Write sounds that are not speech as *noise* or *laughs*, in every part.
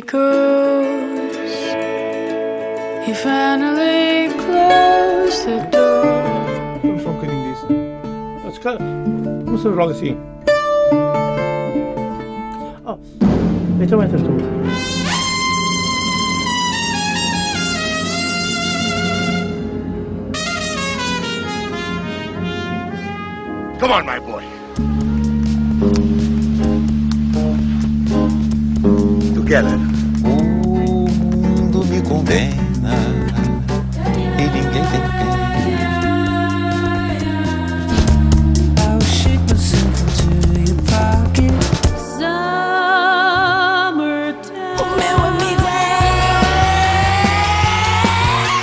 goes. He finally closed the door. Vamos só um bocadinho disso. Ah, se calhar, Começamos logo assim. Oh, então entras tu. Come on, my boy. Together. Condena e ninguém tem pena. I'll shake myself into your pocket. Summertime. O meu amigo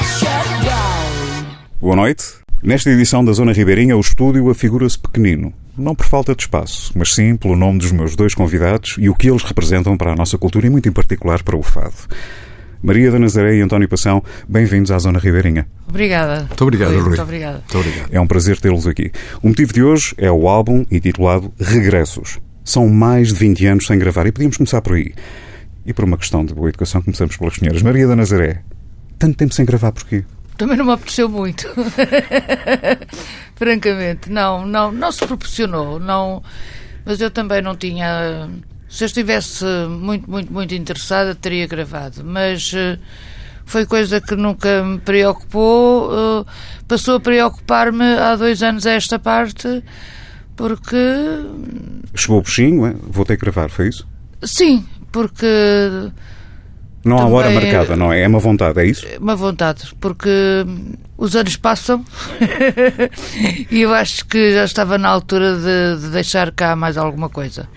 Shut Boa noite. Nesta edição da Zona Ribeirinha, o estúdio afigura-se pequenino. Não por falta de espaço, mas sim pelo nome dos meus dois convidados e o que eles representam para a nossa cultura e, muito em particular, para o fado. Maria da Nazaré e António Passão, bem-vindos à Zona Ribeirinha. Obrigada. Muito obrigado, Rui. Muito obrigada. Muito obrigado. É um prazer tê-los aqui. O motivo de hoje é o álbum intitulado Regressos. São mais de 20 anos sem gravar e podíamos começar por aí. E por uma questão de boa educação, começamos pelas senhoras. Maria da Nazaré, tanto tempo sem gravar porquê? Também não me apeteceu muito. *laughs* Francamente, não, não, não se proporcionou. Não, mas eu também não tinha. Se eu estivesse muito, muito, muito interessada, teria gravado. Mas eh, foi coisa que nunca me preocupou. eh, passou a preocupar-me há dois anos a esta parte, porque. Chegou o peixinho, é? vou ter que gravar, foi isso? Sim, porque Não há hora marcada, não é? É uma vontade, é isso? uma vontade, porque os anos passam *laughs* e eu acho que já estava na altura de, de deixar cá mais alguma coisa.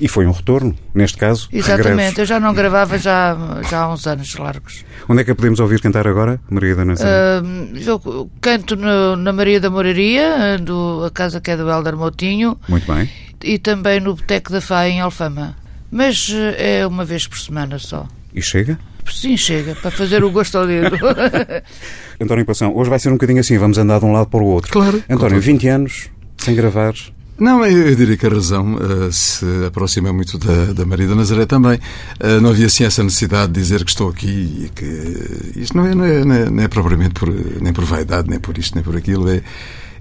E foi um retorno, neste caso, Exatamente, regressos. eu já não gravava já, já há uns anos largos. Onde é que a podemos ouvir cantar agora, Maria da Nazaré? Ahm, eu canto no- na Maria da Moraria, do, a casa que é do Helder Moutinho, Muito bem. e também no Boteco da Fá em Alfama. Mas eh, é uma vez por semana só. E chega? Sim, chega, para fazer o gosto ao dedo. *laughs* António Passão, hoje vai ser um bocadinho assim, vamos andar de um lado para o outro. Claro. António, 20 anos sem gravar. Não, eu, diria que a razão eh, se aproxima muito da, da Maria da Nazaré também. Eh, não havia assim essa necessidade de dizer que estou aqui e que isto não é, não é, não é, não é propriamente por, nem por vaidade, nem por isto, nem por aquilo. É,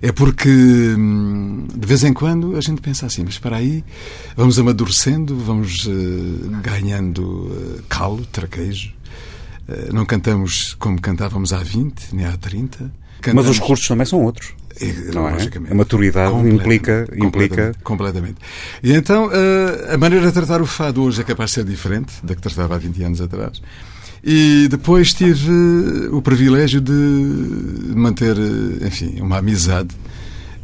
é porque hum, de vez em quando a gente pensa assim, mas para aí vamos amadurecendo, vamos eh, ganhando calo, traquejo. Não cantamos como cantávamos há 20, nem há 30. Mas Cantamos- os recursos também são outros. É, Não é? A maturidade implica- implica- completamente, completamente. E então eh, a maneira de tratar o fado hoje é capaz de ser diferente da que tratava há 20 anos atrás. E depois tive eh, o privilégio de manter, eh, enfim, uma amizade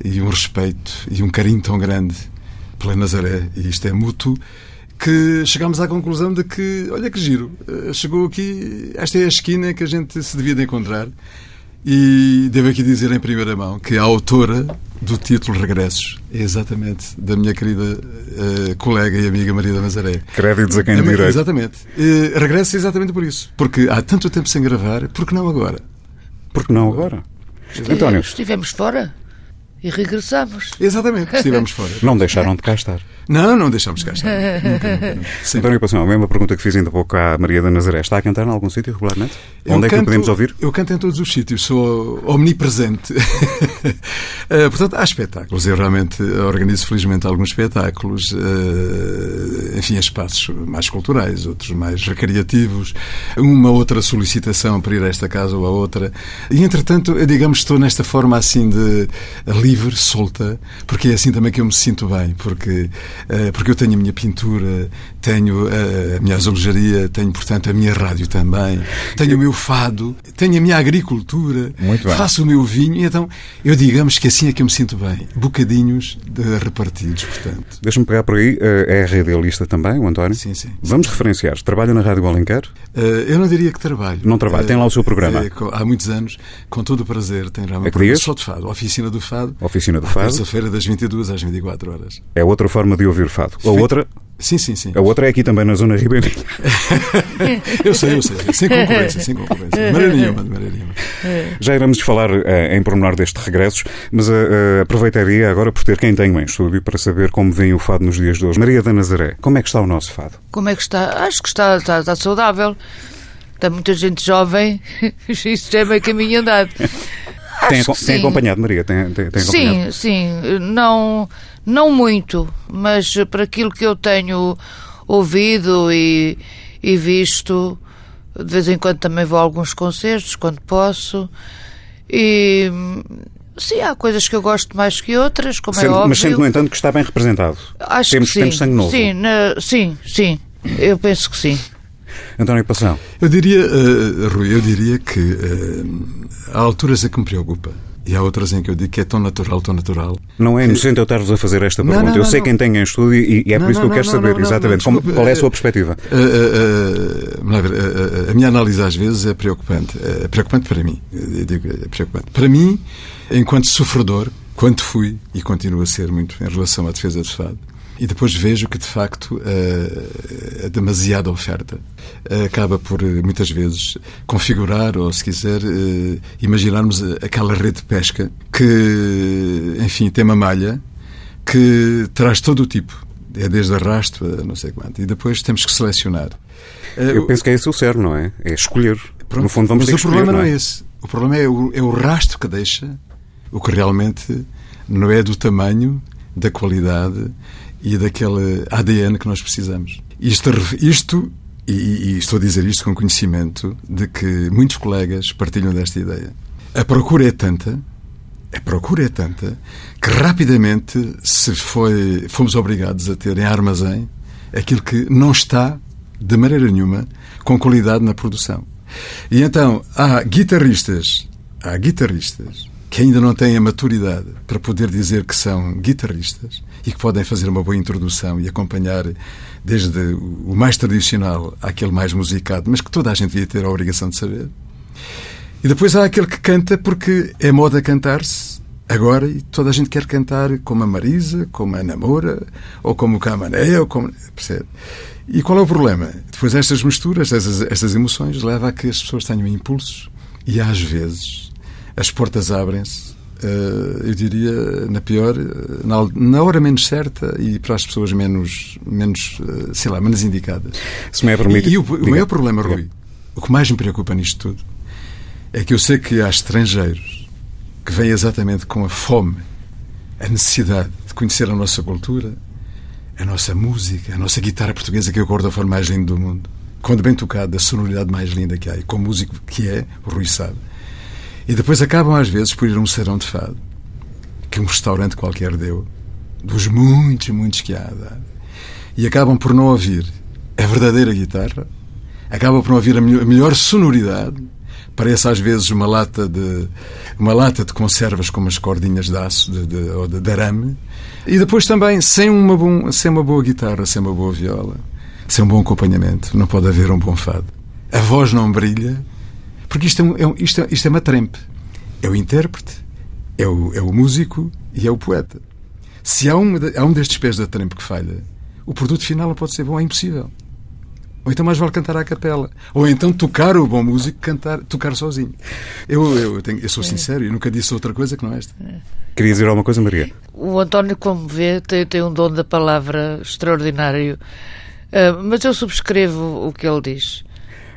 e um respeito e um carinho tão grande pela Nazaré, e isto é mútuo, que chegámos à conclusão de que, olha que giro, chegou aqui, esta é a esquina que a gente se devia de encontrar. E devo aqui dizer em primeira mão que a autora do título Regressos é exatamente da minha querida eh, colega e amiga Maria da Nazaré. Créditos a quem de minha- direito. Exatamente. Eh, regresso exatamente por isso. Porque há tanto tempo sem gravar, por que não agora? Por que não agora? António, Estivemos fora e regressamos. Exatamente, estivemos fora. não deixaram de cá estar. Não, não deixamos cá estar. Nunca, nunca, nunca. António a mesma pergunta que fiz ainda há pouco à Maria da Nazaré. Está a cantar em algum sítio regularmente? Eu Onde é que o canto- podemos ouvir? Eu canto em todos os sítios, sou omnipresente. *laughs* Eh, portanto, há espetáculos. Eu realmente organizo, felizmente, alguns espetáculos, eh, enfim, espaços mais culturais, outros mais recreativos, uma outra solicitação para ir a esta casa ou a outra. E, entretanto, eu, digamos, estou nesta forma assim de livre, solta, porque é assim também que eu me sinto bem, porque, eh, porque eu tenho a minha pintura, tenho eh, a minha azulejaria, tenho, portanto, a minha rádio também, tenho o meu fado, tenho a minha agricultura, faço o meu vinho, então eu digamos que assim é que eu me sinto bem. Bocadinhos repartidos, portanto. Deixa-me pegar por aí. eh, É radialista também, o António? Sim, sim. Vamos referenciar. Trabalha na Rádio Alenquer? Eu não diria que trabalho. Não trabalha, tem lá o seu programa. Há muitos anos, com todo o prazer, tem realmente É que dias? só de fado, oficina do fado. Oficina do Fado. Terça-feira, das 22 às 24 horas. É outra forma de ouvir fado. A outra, Sim, sim, sim. A outra é aqui também na Zona Ribeirinha. *laughs* Eu sei, eu sei. Sem concorrência, sem concorrência. De maneira nenhuma, de maneira nenhuma. Já iremos falar eh, em pormenor destes regressos, mas eh, aproveitaria agora por ter quem tenho em estúdio para saber como vem o fado nos dias de hoje. Maria da Nazaré, como é que está o nosso fado? Como é que está? Acho que está, está, está saudável. Está muita gente jovem. *laughs* Isso já é meio caminho andado. Tem, tem sim. acompanhado, Maria? Tem, tem, tem acompanhado? Sim, sim. Não, não muito, mas para aquilo que eu tenho ouvido e, e visto, de vez em quando também vou a alguns concertos, quando posso. E sim, há coisas que eu gosto mais que outras, como é óbvio. mas sendo, no entanto, que está bem representado. Acho temos, que sim. temos sangue novo. Sim, na- sim, sim. Eu penso que sim. António Passão, Eu diria, eh, Rui, eu diria que eh, há alturas em que me preocupa. E há outras em que eu digo que é tão natural, tão natural. não é inocente eu estar-vos a fazer esta pergunta. não, eu não, sei não. quem tem em estúdio e, e é por isso que eu quero saber exatamente como- qual é a eh, sua perspectiva. Ver, eh, eh, a minha análise às vezes é preocupante. É preocupante para mim. Eu digo, é preocupante. Para mim, enquanto sofredor, quanto fui e continuo a ser muito em relação à defesa do Estado, e depois vejo que, de facto, eh, a demasiada oferta eh, acaba por, eh, muitas vezes, configurar, ou, se quiser, imaginarmos aquela rede de pesca que, enfim, tem uma malha que traz todo o tipo. É desde arrasto a não sei quanto. E depois temos que selecionar. Eu penso que é esse o cerne, não é? É escolher. Pronto, no fundo, vamos mas ter o que escolher, problema não não é esse. O problema é o, é o rastro que deixa, o que realmente não é do tamanho, da qualidade e daquele ADN que nós precisamos. Isto, isto e, e estou a dizer isto com conhecimento de que muitos colegas partilham desta ideia. A procura é tanta, a procura é tanta, que rapidamente se foi, fomos obrigados a ter em armazém aquilo que não está, de maneira nenhuma, com qualidade na produção. E então há guitarristas, há guitarristas que ainda não têm a maturidade para poder dizer que são guitarristas e que podem fazer uma boa introdução e acompanhar desde o mais tradicional àquele mais musicado, mas que toda a gente devia ter a obrigação de saber. E depois há aquele que canta porque é moda cantar-se agora e toda a gente quer cantar como a Marisa, como a Ana Moura, ou como o Camané, ou como. Percebe? E qual é o problema? Depois estas misturas, estas, estas emoções, leva a que as pessoas tenham impulsos e às vezes as portas abrem-se, eu diria, na pior, eh, na, hora menos certa e para as pessoas menos, menos eh, sei lá, menos indicadas. Se me é permitido. E, e o, o Diga. maior problema, Diga. Rui, o que mais me preocupa nisto tudo, é que eu sei que há estrangeiros que vêm exatamente com a fome, a necessidade de conhecer a nossa cultura, a nossa música, a nossa guitarra portuguesa, que é o cordofone mais lindo do mundo. Quando bem tocado, a sonoridade mais linda que há, e com o músico que é, o Rui sabe. E depois acabam, às vezes, por ir a um serão de fado, que um restaurante qualquer deu, dos muitos, muitos que há a dar. E acabam por não ouvir a verdadeira guitarra, acabam por não ouvir a melhor, sonoridade. Parece às vezes uma lata de uma lata de conservas com umas cordinhas de aço de, de, ou de, de arame. E depois também sem uma, bom, sem uma boa guitarra, sem uma boa viola, sem um bom acompanhamento, não pode haver um bom fado. A voz não brilha, porque isto é, um, é um- isto é, isto é uma trempe. É o intérprete, é o, é o músico e é o poeta. Se há um, há um destes pés da trempe que falha, o produto final não pode ser bom, é impossível. Ou então mais vale cantar à capela. Ou então tocar o bom músico, cantar, tocar sozinho. Eu, eu, tenho- eu sou sincero e nunca disse outra coisa que não esta. Queria dizer alguma coisa, Maria? O António, como vê, tem, tem um dom da palavra extraordinário. Ah, mas eu subscrevo o que ele diz.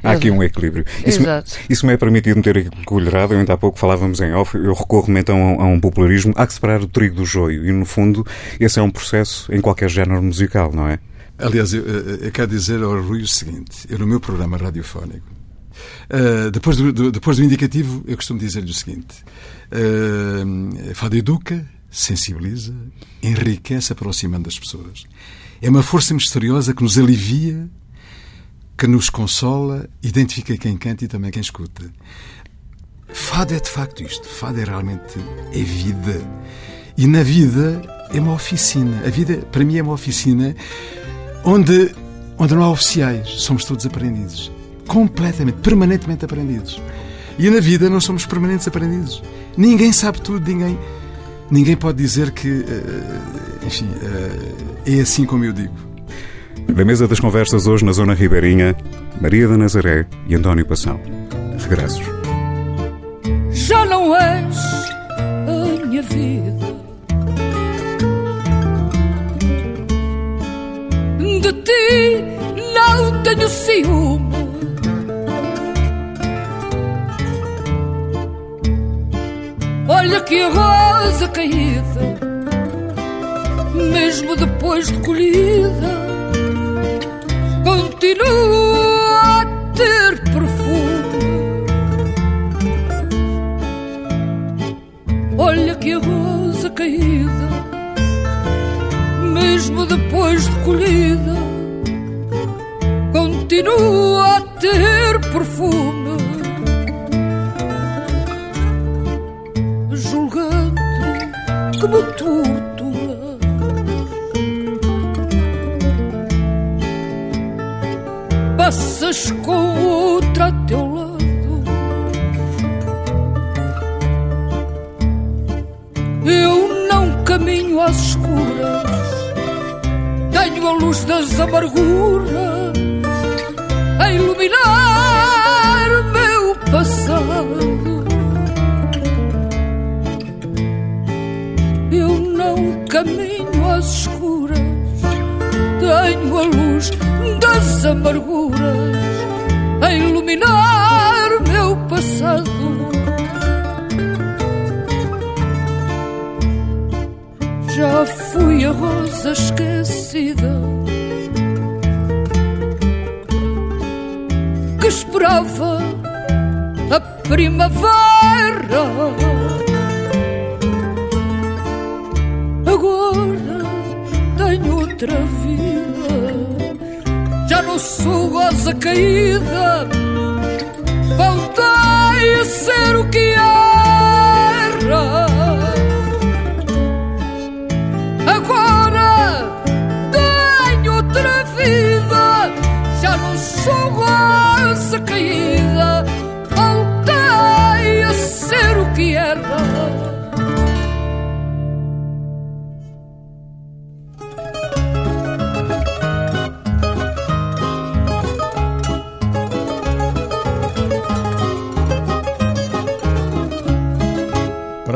Há aqui um equilíbrio. Isso, me- Exato. isso me é permitido meter aqui colherado. Eu ainda há pouco falávamos em off. Eu recorro-me então a um, a um popularismo. Há que separar o trigo do joio. E, no fundo, esse é um processo em qualquer género musical, não é? Aliás, eu, eu, quero dizer ao Rui o seguinte: eu, no meu programa radiofónico, ah, depois, do, do- depois do indicativo, eu costumo dizer-lhe o seguinte: ah, Fado educa, sensibiliza, enriquece aproximando das pessoas. É uma força misteriosa que nos alivia, que nos consola, identifica quem canta e também quem escuta. Fado é de facto isto. Fado é realmente é vida. E na vida é uma oficina. A vida, para mim, é uma oficina onde, onde não há oficiais. Somos todos aprendizes. Completamente, permanentemente aprendizes. E na vida nós somos permanentes aprendizes. Ninguém sabe tudo, ninguém. Ninguém pode dizer que, eh, enfim, eh, é assim como eu digo. Da mesa das conversas hoje na Zona Ribeirinha, Maria da Nazaré e António Passão. Regressos. já não és a minha vida. De ti não tenho ciúme. Olha que rosa caída, mesmo depois de colhida, continua a ter perfume. Olha que a rosa caída, mesmo depois de colhida, continua a ter perfume. Passas com outra teu lado. Eu não caminho às escuras, tenho a luz das amarguras a iluminar meu passado. Eu não caminho às escuras, tenho a luz das amarguras a iluminar meu passado. Já fui a rosa esquecida que esperava a primavera. Tenho outra vida, já não sou rosa caída. Voltei a ser o que era.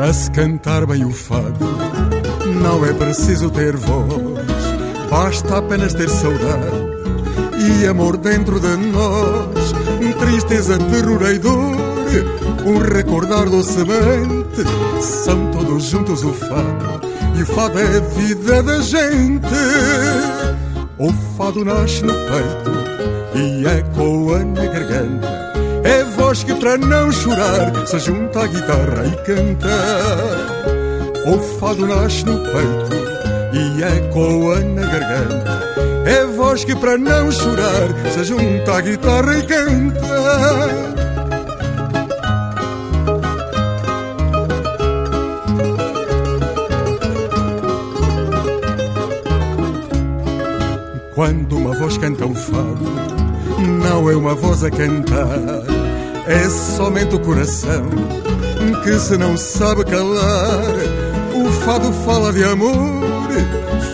Para se cantar bem o fado, não é preciso ter voz, basta apenas ter saudade e amor dentro de nós. Tristeza, terror e dor, um recordar docemente, são todos juntos o fado, e o fado é a vida da gente. O fado nasce no peito e ecoa na garganta. É voz que para não chorar se junta à guitarra e canta. O fado nasce no peito e ecoa na garganta. É voz que para não chorar se junta à guitarra e canta. Quando uma voz canta o fado, não é uma voz a cantar, é somente o coração que se não sabe calar. O fado fala de amor,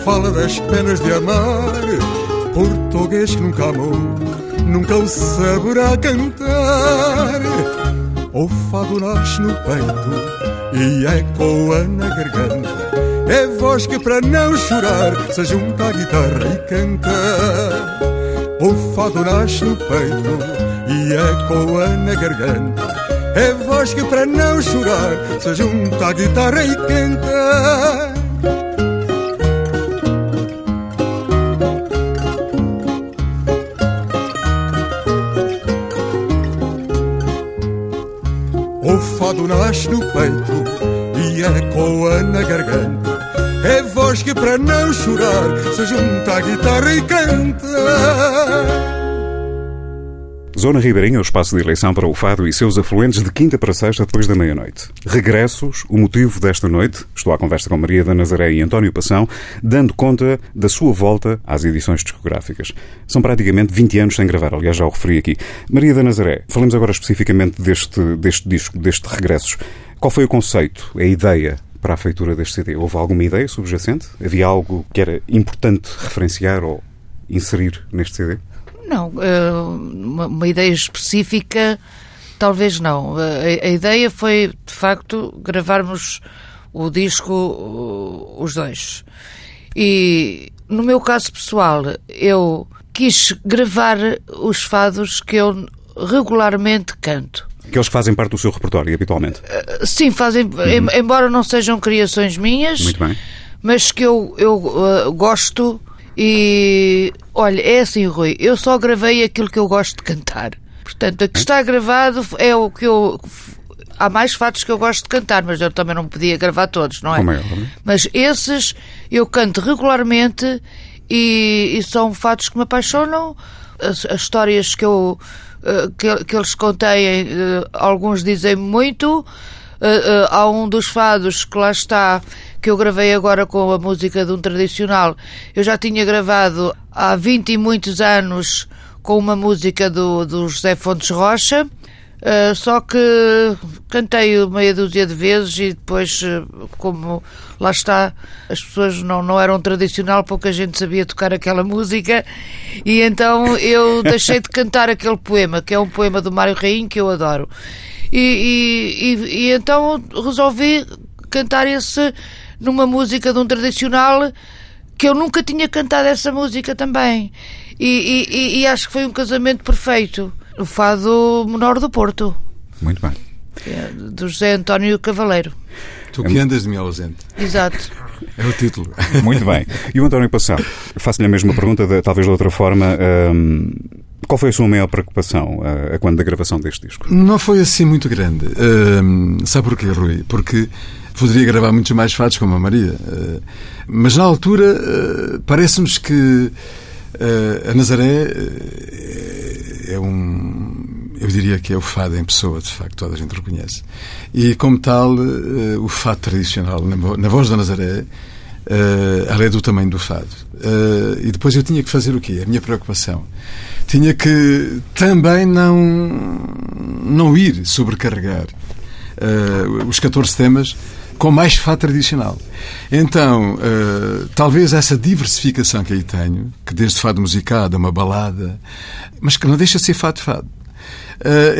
fala das penas de amar. Português que nunca amou, nunca o saberá cantar. O fado nasce no peito e ecoa na garganta. É voz que para não chorar se junta à guitarra e canta. O fado nasce no peito e ecoa na garganta. É voz que para não chorar se junta à guitarra e canta. O fado nasce no peito e ecoa na garganta. É voz que para não chorar se junta à guitarra e canta. Zona Ribeirinha, o espaço de eleição para o Fado e seus afluentes de quinta para sexta depois da meia-noite. Regressos, o motivo desta noite. Estou à conversa com Maria da Nazaré e António Passão, dando conta da sua volta às edições discográficas. São praticamente 20 anos sem gravar, aliás, já o referi aqui. Maria da Nazaré, falemos agora especificamente deste, deste disco, deste Regressos. Qual foi o conceito, a ideia para a feitura deste CD? Houve alguma ideia subjacente? Havia algo que era importante referenciar ou inserir neste CD? Não, eh, uma, uma ideia específica, talvez não. Eh, A, a ideia foi, de facto, gravarmos o disco uh, os dois. E no meu caso pessoal, eu quis gravar os fados que eu regularmente canto. Aqueles que fazem parte do seu repertório, habitualmente. Sim, fazem, em- embora não sejam criações minhas, Muito bem. mas que eu, eu uh, gosto e olha, é assim, Rui, eu só gravei aquilo que eu gosto de cantar. Portanto, o que está gravado é o que eu. Há mais fatos que eu gosto de cantar, mas eu também não podia gravar todos, não é? Como é óbvio. Mas esses eu canto regularmente e, e são fatos que me apaixonam. As, as histórias que eu eh, que, que eles contêm, eh, alguns dizem muito. Eh, há um dos fados que lá está, que eu gravei agora com a música de um tradicional. Eu já tinha gravado há 20 e muitos anos com uma música do, do José Fontes Rocha. Uh, só que cantei meia dúzia de vezes e depois, uh, como lá está, as pessoas não, não eram tradicional, pouca gente sabia tocar aquela música, e então eu *laughs* deixei de cantar aquele poema, que é um poema do Mário Rainho que eu adoro. E, e- e- e então resolvi cantar esse numa música de um tradicional que eu nunca tinha cantado essa música também. E, e- e- e acho que foi um casamento perfeito. O fado menor do Porto, Muito bem. é, do José António Cavaleiro. Tu que andas de mim ausente. Exato. É o título. Muito bem. E o António Passão? Faço-lhe a mesma pergunta, de- talvez de outra forma. hum, qual foi a sua maior preocupação uh, a quando da gravação deste disco? Não foi assim muito grande. Ahm, sabe porquê, Rui? Porque poderia gravar muitos mais fados como a Maria. Ah, mas na altura ah, parece-nos que ah, a Nazaré é um. Eu diria que é o fado em pessoa, de facto, toda a gente reconhece. E como tal, o fado tradicional, na, vo- na voz da Nazaré, Uh, é do tamanho do fado. Uh, e depois eu tinha que fazer o quê? A minha preocupação. Tinha que também não, não ir sobrecarregar uh, os 14 temas com mais fado tradicional. Então, uh, talvez essa diversificação que aí tenho, que desde fado musicado a uma balada, mas que não deixa de ser fado fado. Uh,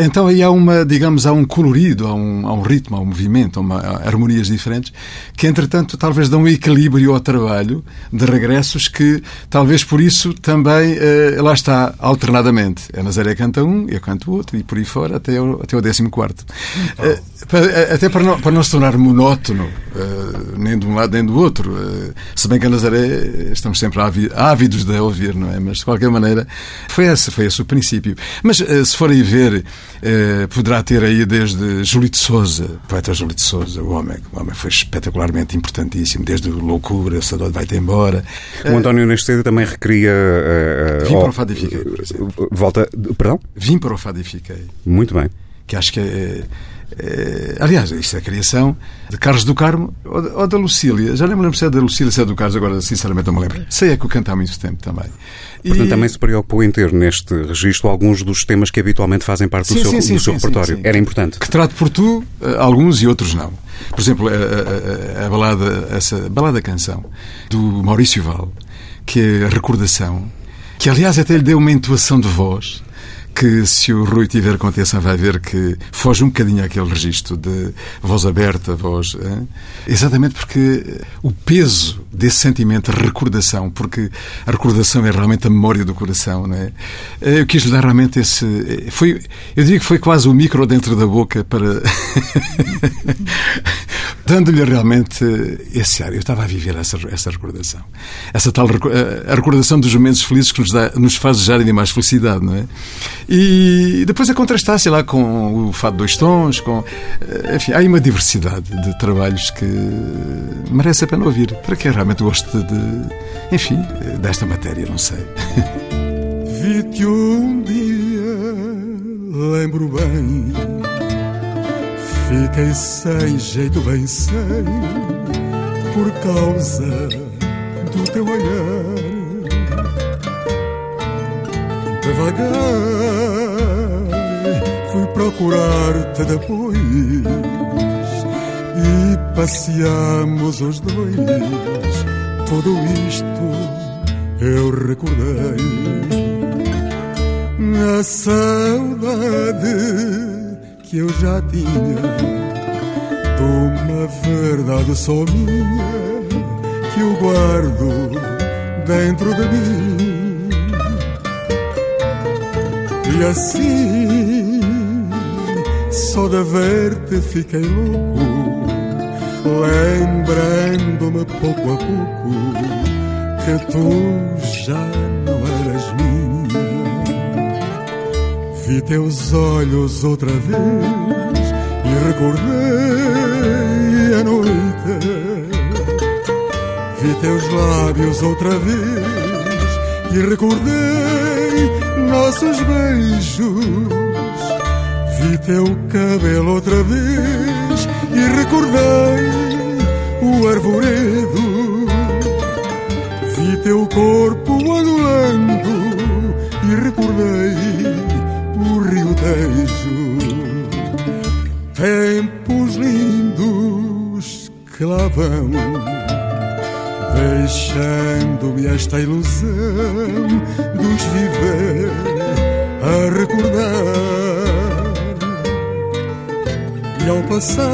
então aí há uma, digamos, há um colorido, há um, há um ritmo, há um movimento, há, uma, há harmonias diferentes que, entretanto, talvez dão um equilíbrio ao trabalho de regressos que, talvez por isso, também uh, lá está, alternadamente. A Nazaré canta um, eu canto outro e por aí fora até o, até o décimo quarto. Uh, para- até para não, para não se tornar monótono, uh, nem de um lado nem do outro. Se bem que a Nazaré estamos sempre ávi- ávidos de ouvir, não é? Mas de qualquer maneira foi esse, foi esse o princípio. Mas se forem ver, uh, poderá ter aí desde Julito Souza, poeta Julito Souza, o homem, o homem foi espetacularmente importantíssimo, desde Loucura, o Saudade Vai-te Embora. O António neste CD também recria. uh, uh, Vim oh, para o Fado e Fiquei. Volta. Perdão? Vim para o Fado e Fiquei. Muito bem. que acho que é, é- aliás, isto é a criação de Carlos do Carmo ou, ou da Lucília. Já nem me lembro se é da Lucília, se é do Carlos, agora sinceramente não me lembro. Sei é que o canta há muito tempo também. E- Portanto, também se preocupou em ter neste registro alguns dos temas que habitualmente fazem parte do Sim, seu, sim, do seu sim, repertório. Era importante. que trato por tu, eh, alguns e outros não. Por exemplo, a, a- a- a balada, essa balada canção do Maurício Val, que é a recordação, que aliás até lhe deu uma entoação de voz que se o Rui tiver com atenção vai ver que foge um bocadinho àquele registro de voz aberta, voz... hein? Exatamente porque o peso desse sentimento, de recordação, porque a recordação é realmente a memória do coração, não é? Eu quis lhe dar realmente esse... Foi, eu diria que foi quase o micro dentro da boca para... *laughs* *laughs* Dando-lhe realmente esse ar. Eu estava a viver essa, essa recordação. Essa tal recu- a recordação dos momentos felizes que nos, dá, nos faz desejar ainda mais felicidade, não é? E depois a contrastar, sei lá, com o Fado Dois Tons, com. eh, Enfim, há uma diversidade de trabalhos que merece a pena ouvir. Para quem realmente gosta de. Enfim, desta matéria, não sei. *laughs* Vi-te um dia, lembro bem. Fiquei sem jeito, bem sei, por causa do teu olhar. Devagar fui procurar-te depois e passeamos os dois. Tudo isto eu recordei a saudade que eu já tinha de uma verdade só minha que eu guardo dentro de mim. E assim, só de ver-te fiquei louco, lembrando-me pouco a pouco que tu já Vi teus olhos outra vez e recordei a noite. Vi teus lábios outra vez e recordei nossos beijos. Vi teu cabelo outra vez e recordei o arvoredo. Vi teu corpo adulando e recordei Tempos lindos que lá vão, deixando-me esta ilusão dos viver a recordar. E ao passar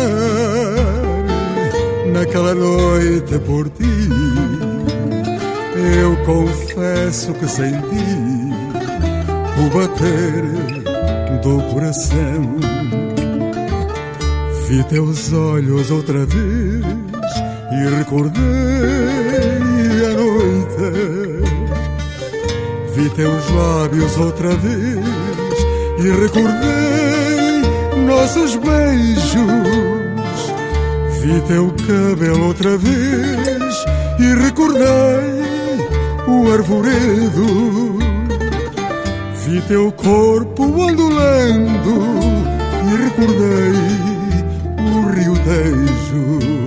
naquela noite por ti, eu confesso que senti o bater do coração. Vi teus olhos outra vez e recordei a noite. Vi teus lábios outra vez e recordei nossos beijos. Vi teu cabelo outra vez e recordei o arvoredo. Vi teu corpo ondulando e recordei o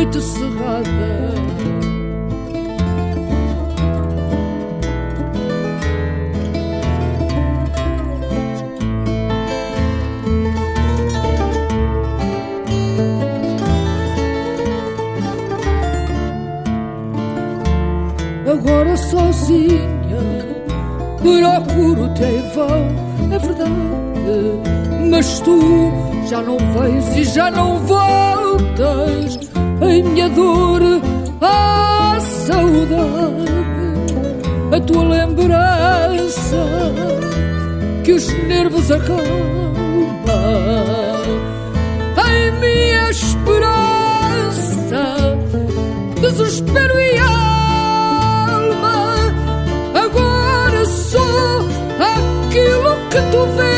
noite cerrada. Agora sozinha procuro-te em vão, é verdade, mas tu já não vens e já não voltas em minha dor, a saudade, a tua lembrança que os nervos acalma. Em minha esperança, desespero e alma. Agora sou aquilo que tu vês.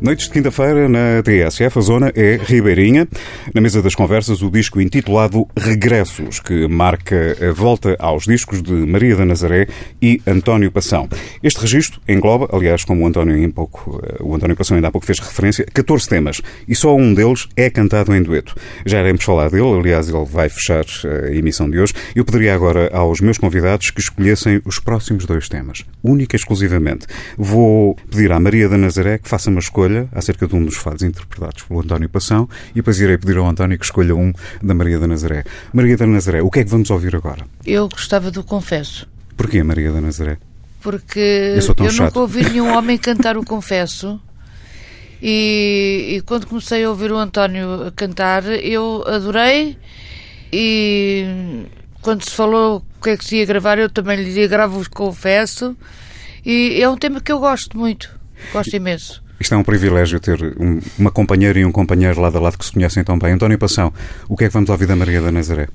Noites de quinta-feira na TSF, a zona é Ribeirinha. Na mesa das conversas, o disco intitulado Regressos, que marca a volta aos discos de Maria da Nazaré e António Passão. Este registro engloba, aliás, como o António, em pouco, eh, o António Passão ainda há pouco fez referência, 14 temas e só um deles é cantado em dueto. Já iremos falar dele, aliás, ele vai fechar eh, a emissão de hoje. Eu pediria agora aos meus convidados que escolhessem os próximos dois temas, única e exclusivamente. Vou pedir à Maria da Nazaré que faça uma escolha acerca de um dos fados interpretados pelo António Passão e depois irei pedir ao António que escolha um da Maria da Nazaré. Maria da Nazaré, o que é que vamos ouvir agora? Eu gostava do Confesso. Porquê Maria da Nazaré? Porque Eu eu nunca ouvi nenhum homem *laughs* cantar o Confesso. E, e quando comecei a ouvir o António cantar, eu adorei. E quando se falou o que é que se ia gravar, eu também lhe gravo-vos Confesso. E é um tema que eu gosto muito. Gosto imenso. Isto é um privilégio ter um- uma companheira e um companheiro lado a lado que se conhecem tão bem. António Passão, o que é que vamos ouvir da Maria da Nazaré?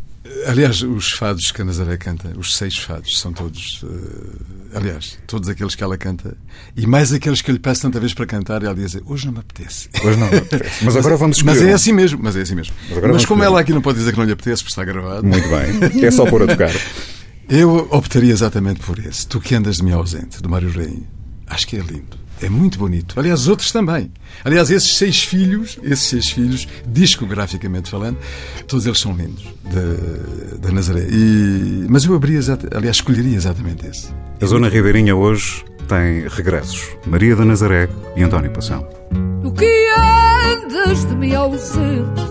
Aliás, os fados que a Nazaré canta, os seis fados, são todos. eh, aliás, todos aqueles que ela canta. E mais aqueles que eu lhe peço tanta vez para cantar, e ela diz: Hoje não me apetece. Hoje não me apetece. *laughs* Mas agora vamos escolher Mas é assim mesmo, mas é assim mesmo. Mas Mas, como escolher ela aqui não pode dizer que não lhe apetece, porque está gravado, Muito bem. É só pôr a tocar. *laughs* eu optaria exatamente por esse. Tu que andas de mim ausente, do Mário Rainho. Acho que é lindo. É muito bonito. Aliás, os outros também. Aliás, esses seis filhos, esses seis filhos, discograficamente falando, todos eles são lindos, da, da Nazaré. E, mas eu exata- aliás, escolheria exatamente esse. A Zona Ribeirinha hoje tem regressos. Maria da Nazaré e António Passão. Tu que andas de mim ausente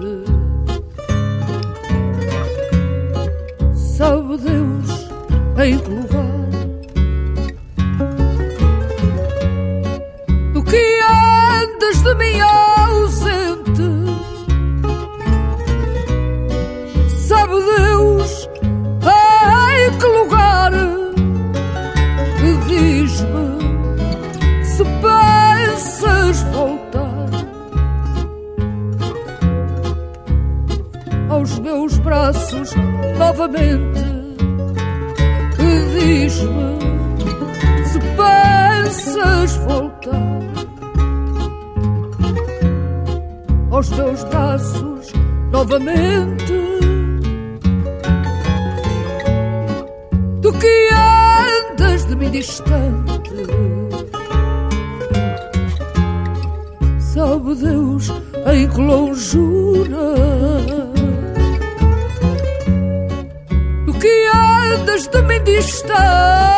Sabe Deus em que lugar de mim ausente Sabe Deus em que lugar Diz-me se pensas voltar aos meus braços novamente, diz-me se pensas voltar aos meus braços novamente. Tu que andas de mim distante Sabe Deus em que Tu que andas de mim distante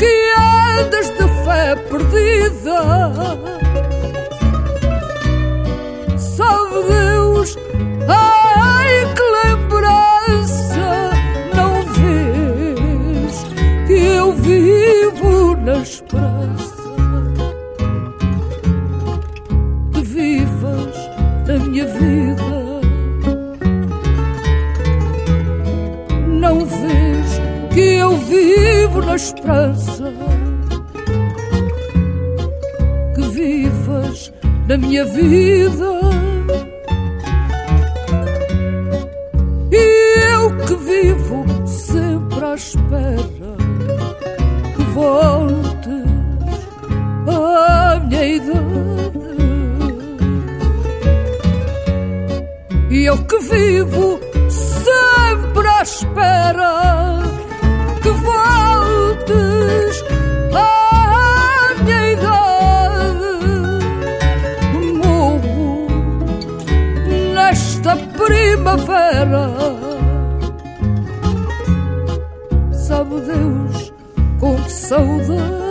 que andas de fé perdida na esperança que vivas na minha vida com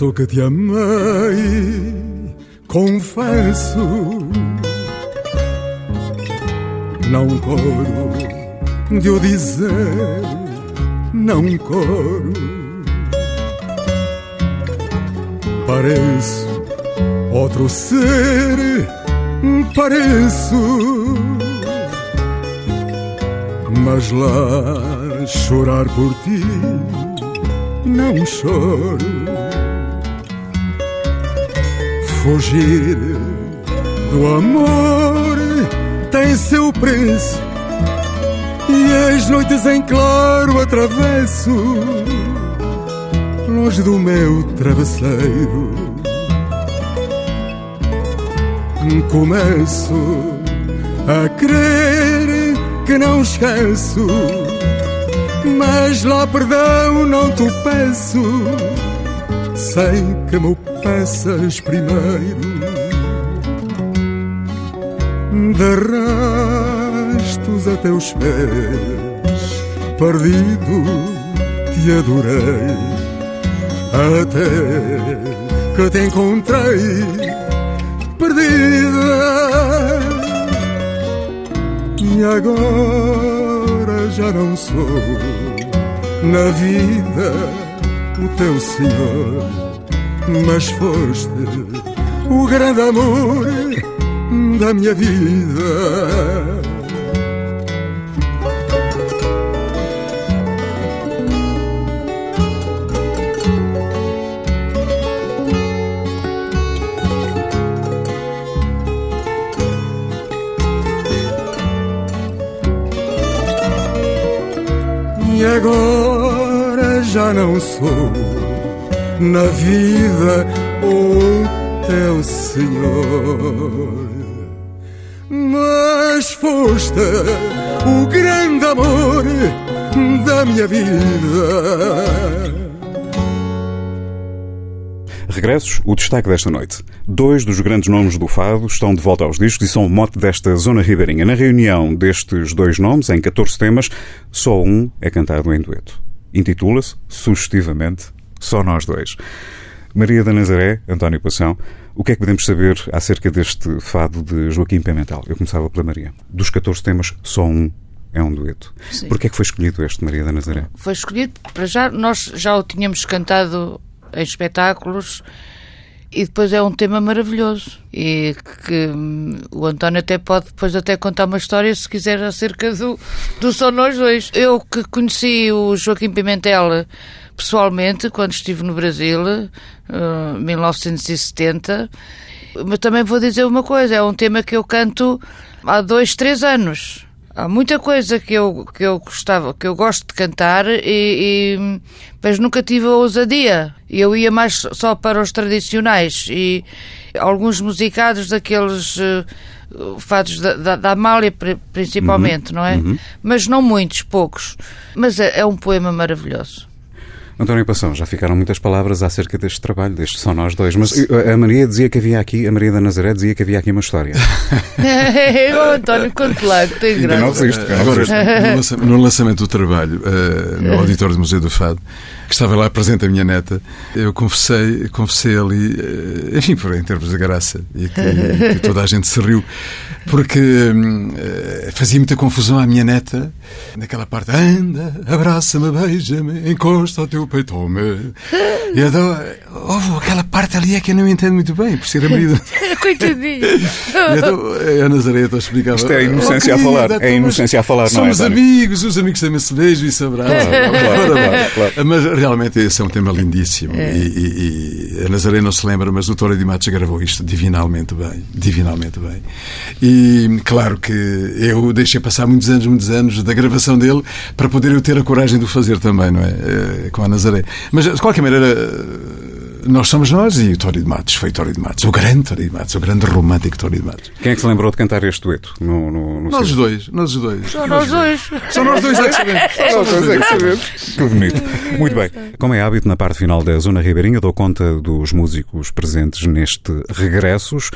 Confesso que te amei, confesso. Não coro de o dizer, não coro. Pareço outro ser, pareço. Mas lá chorar por ti não choro. Fugir do amor tem seu preço, e as noites em claro atravesso, longe do meu travesseiro. Começo a crer que não esqueço mas lá perdão não te peço, sei que me peças primeiro. De rastos a teus pés, perdido te adorei, até que te encontrei perdida. E agora já não sou na vida o teu senhor, mas foste o grande amor da minha vida. E agora já não sou na vida o teu Senhor, mas foste o grande amor da minha vida. Regressos, o destaque desta noite. Dois dos grandes nomes do fado estão de volta aos discos e são o mote desta zona ribeirinha. Na reunião destes dois nomes, em 14 temas, só um é cantado em dueto. Intitula-se, sugestivamente, Só Nós Dois. Maria da Nazaré, António Passão, o que é que podemos saber acerca deste fado de Joaquim Pimentel? Eu começava pela Maria. Dos 14 temas, só um é um dueto. Sim. Porquê é que foi escolhido este, Maria da Nazaré? Foi escolhido, para já, nós já o tínhamos cantado em espetáculos e depois é um tema maravilhoso e que hum, o António até pode depois até contar uma história se quiser acerca do, do Só Nós Dois. Eu que conheci o Joaquim Pimentel pessoalmente quando estive no Brasil, uh, 1970, mas também vou dizer uma coisa, é um tema que eu canto há dois, três anos. Há muita coisa que eu, que eu gostava, que eu gosto de cantar, e, e- mas nunca tive a ousadia. Eu ia mais só para os tradicionais e alguns musicados daqueles fados da, da, da Amália, pri- principalmente, não é? Mas não muitos, poucos. Mas é, é um poema maravilhoso. António Passão, já ficaram muitas palavras acerca deste trabalho, deste Só Nós Dois, mas a Maria dizia que havia aqui, a Maria da Nazaré dizia que havia aqui uma história. *laughs* o António, conte lá, que tem não graça. resiste, não Agora, no lança- no lançamento do trabalho, eh, no auditório do Museu do Fado, que estava lá presente a minha neta, eu confessei, confessei ali, eh, enfim, por, em termos de graça, e que, que *laughs* toda a gente se riu, porque hum, eh, fazia muita confusão à minha neta, naquela parte, anda, abraça-me, beija-me, encosta ao teu peitome. E adoro, Ovo, aquela parte ali é que eu não entendo muito bem, por ser abrido. *laughs* Coitadinho. E então, a Nazaré então explicava. Isto é a inocência "Oh, a falar, é a então, inocência a falar, não é, Somos amigos, os amigos também se beijam e se abraçam. claro, Ora, claro, claro. Mas realmente esse é um tema lindíssimo. E, e- e a Nazaré não se lembra, mas o Toro de Matos gravou isto divinalmente bem. Divinalmente bem. E claro que eu deixei passar muitos anos, muitos anos da gravação dele para poder eu ter a coragem de o fazer também, não é? Eh, Com a Nazaré. Mas de qualquer maneira. Nós somos nós e o Tório de Matos foi Tório de Matos, o grande Tório de Matos, o grande romântico Tório de Matos. Quem é que se lembrou de cantar este dueto? No, no, no Nós os dois, nós os dois. Só nós dois. Só nós dois é que sabemos. *laughs* Só nós dois é que sabemos. Que bonito. Muito bem. Como é hábito, na parte final da Zona Ribeirinha, dou conta dos músicos presentes neste Regressos,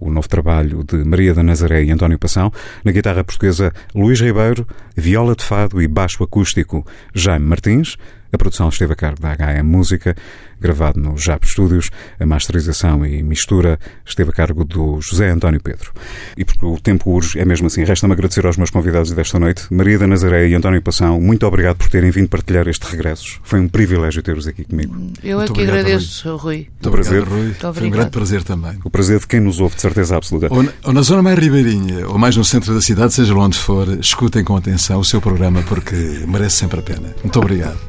o novo trabalho de Maria da Nazaré e António Passão. Na guitarra portuguesa, Luís Ribeiro, viola de fado e baixo acústico, Jaime Martins. A produção esteve a cargo da HM Música, gravado no JAP Studios. A masterização e mistura esteve a cargo do José António Pedro. E porque o tempo urge, é mesmo assim. Resta-me agradecer aos meus convidados desta noite, Maria da Nazaré e António Passão. Muito obrigado por terem vindo partilhar este regresso. Foi um privilégio ter-vos aqui comigo. Eu Muito é que obrigado, agradeço, Rui. Muito prazer. obrigado, Rui. Foi um grande prazer também. O prazer de quem nos ouve, de certeza absoluta. Ou na, ou na zona mais ribeirinha, ou mais no centro da cidade, seja lá onde for, escutem com atenção o seu programa porque merece sempre a pena. Muito obrigado. *laughs*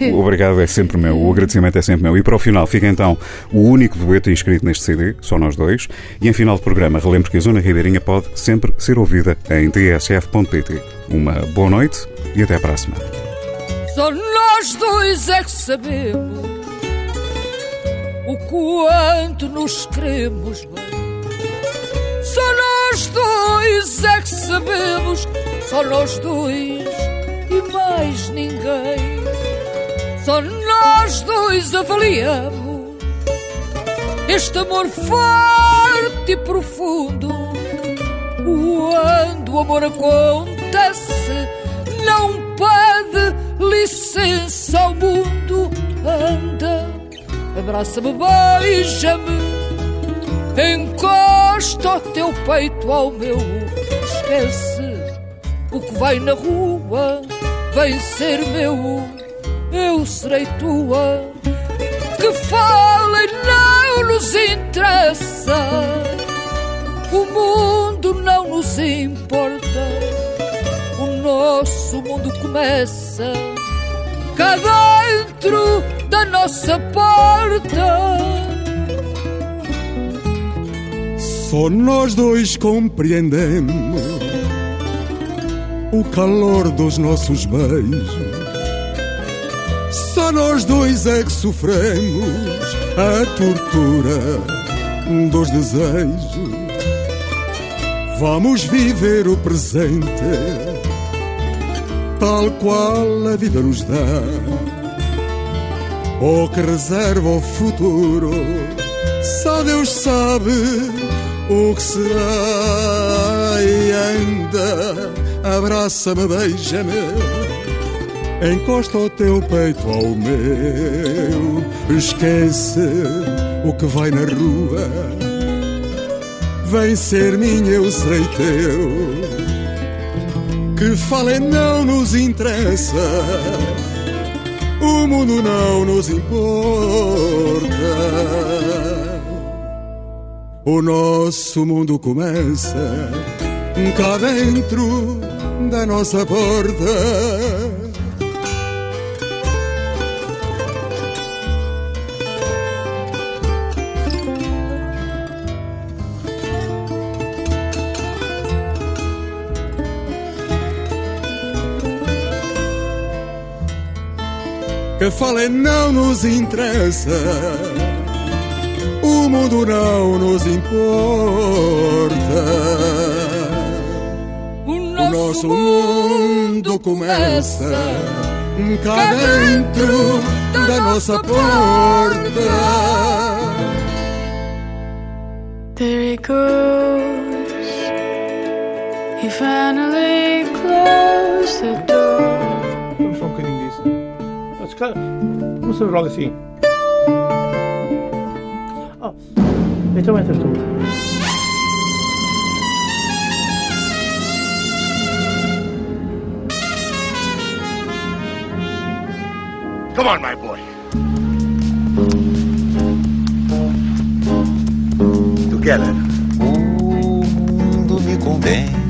O obrigado é sempre meu, o agradecimento é sempre meu. E para o final fica então o único dueto inscrito neste CD, só nós dois. E em final de programa, relembro que a Zona Ribeirinha pode sempre ser ouvida em tsf.pt. Uma boa noite e até para a semana. Só nós dois é que sabemos o quanto nos queremos. Só nós dois é que sabemos, só nós dois e mais ninguém. Só nós dois avaliamos este amor forte e profundo. Quando o amor acontece, não pede licença ao mundo. Anda, abraça-me, beija-me, encosta o teu peito ao meu. Esquece o que vai na rua, vem ser meu, eu serei tua. Que falem não nos interessa. O mundo não nos importa. O nosso mundo começa cá dentro da nossa porta. Só nós dois compreendemos o calor dos nossos beijos. Só nós dois é que sofremos a tortura dos desejos. Vamos viver o presente tal qual a vida nos dá. O que reserva o futuro, só Deus sabe o que será. E anda, abraça-me, beija-me. Encosta o teu peito ao meu, esquece o que vai na rua. Vem ser minha, eu serei teu. Que falem não nos interessa, o mundo não nos importa. O nosso mundo começa cá dentro da nossa porta. Que falem não nos interessa. O mundo não nos importa. O O nosso, nosso mundo começa cá dentro da nossa porta. There he goes. He finally closed the Cara, você joga assim. Oh, então é entra tudo. Come on, my boy. Together. O mundo me convém.